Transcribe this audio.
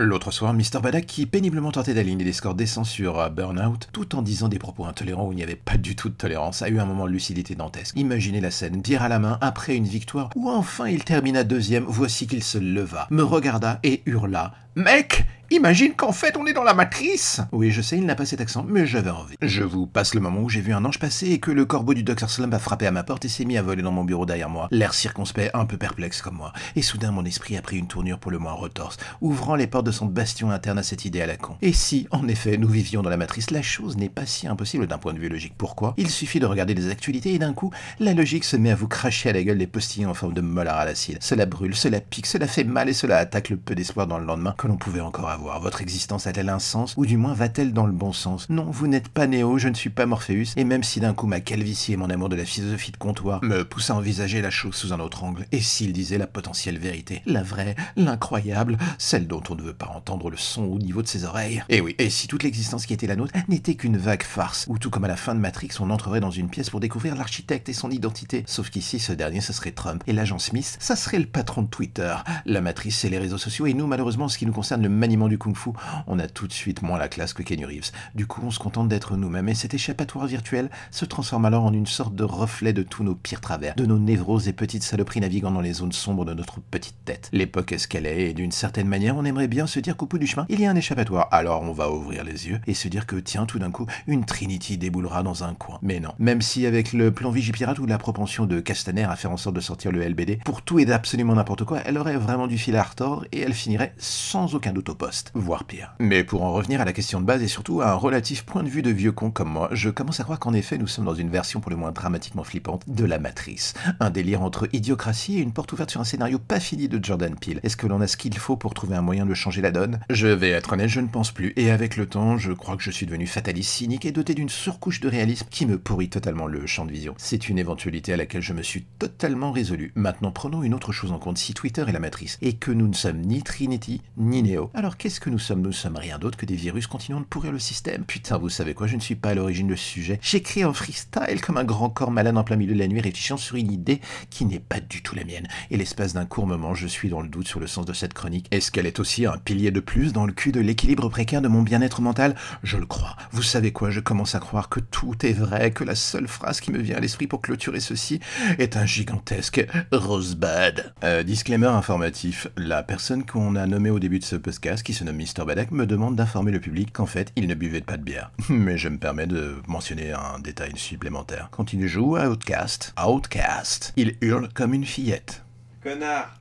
L'autre soir, Mr. Badak, qui péniblement tentait d'aligner des scores décents sur euh, Burnout, tout en disant des propos intolérants où il n'y avait pas du tout de tolérance, a eu un moment de lucidité dantesque. Imaginez la scène, dire à la main, après une victoire, où enfin il termina deuxième, voici qu'il se leva, me regarda et hurla « Mec Imagine qu'en fait on est dans la matrice Oui, je sais, il n'a pas cet accent, mais j'avais envie. Je vous passe le moment où j'ai vu un ange passer et que le corbeau du Dr. Slump a frappé à ma porte et s'est mis à voler dans mon bureau derrière moi, l'air circonspect, un peu perplexe comme moi. Et soudain mon esprit a pris une tournure pour le moins retorse, ouvrant les portes de son bastion interne à cette idée à la con. Et si, en effet, nous vivions dans la matrice, la chose n'est pas si impossible d'un point de vue logique. Pourquoi? Il suffit de regarder des actualités et d'un coup, la logique se met à vous cracher à la gueule des postillons en forme de molar à l'acide. Cela brûle, cela pique, cela fait mal et cela attaque le peu d'espoir dans le lendemain que l'on pouvait encore avoir. Votre existence a-t-elle un sens, ou du moins va-t-elle dans le bon sens? Non, vous n'êtes pas Néo, je ne suis pas Morpheus, et même si d'un coup ma calvitie et mon amour de la philosophie de comptoir me poussent à envisager la chose sous un autre angle, et s'il disait la potentielle vérité, la vraie, l'incroyable, celle dont on ne veut pas entendre le son au niveau de ses oreilles Et eh oui, et si toute l'existence qui était la nôtre n'était qu'une vague farce, ou tout comme à la fin de Matrix, on entrerait dans une pièce pour découvrir l'architecte et son identité, sauf qu'ici ce dernier ce serait Trump, et l'agent Smith, ça serait le patron de Twitter. La matrice c'est les réseaux sociaux, et nous malheureusement ce qui nous concerne le maniement du kung-fu, on a tout de suite moins la classe que Kenny Reeves. Du coup, on se contente d'être nous-mêmes et cet échappatoire virtuel se transforme alors en une sorte de reflet de tous nos pires travers, de nos névroses et petites saloperies naviguant dans les zones sombres de notre petite tête. L'époque est ce qu'elle est et d'une certaine manière, on aimerait bien se dire qu'au bout du chemin, il y a un échappatoire. Alors on va ouvrir les yeux et se dire que tiens, tout d'un coup, une Trinity déboulera dans un coin. Mais non. Même si avec le plan Vigipirate ou la propension de Castaner à faire en sorte de sortir le LBD, pour tout et d'absolument n'importe quoi, elle aurait vraiment du fil à retordre et elle finirait sans aucun doute au poste, voire pire. Mais pour en revenir à la question de base et surtout à un relatif point de vue de vieux con comme moi, je commence à croire qu'en effet nous sommes dans une version pour le moins dramatiquement flippante de la matrice. Un délire entre idiocratie et une porte ouverte sur un scénario pas fini de Jordan Peele. Est-ce que l'on a ce qu'il faut pour trouver un moyen de changer la donne? Je vais être honnête, je ne pense plus. Et avec le temps, je crois que je suis devenu fataliste cynique et doté d'une surcouche de réalisme qui me pourrit totalement le champ de vision. C'est une éventualité à laquelle je me suis totalement résolu. Maintenant, prenons une autre chose en compte. Si Twitter est la matrice et que nous ne sommes ni Trinity ni Neo, alors qu'est-ce que nous sommes? Nous sommes rien d'autre que des virus continuant de pourrir le système. Putain, vous savez quoi, je ne suis pas à l'origine de ce sujet. J'écris en freestyle comme un grand corps malade en plein milieu de la nuit réfléchissant sur une idée qui n'est pas du tout la mienne. Et l'espace d'un court moment, je suis dans le doute sur le sens de cette chronique. Est-ce qu'elle est aussi un pilier de plus dans le cul de l'équilibre précaire de mon bien-être mental? Je le crois. Vous savez quoi, je commence à croire que tout est vrai, que la seule phrase qui me vient à l'esprit pour clôturer ceci est un gigantesque rosebud. Euh, disclaimer informatif. La personne qu'on a nommée au début de ce podcast, qui se nomme Mr. Badak, me demande d'informer le public qu'en fait, il ne buvait pas de bière. Mais je me permets de mentionner un détail supplémentaire. Quand il joue à Outcast, Outcast, il hurle comme une fillette. Connard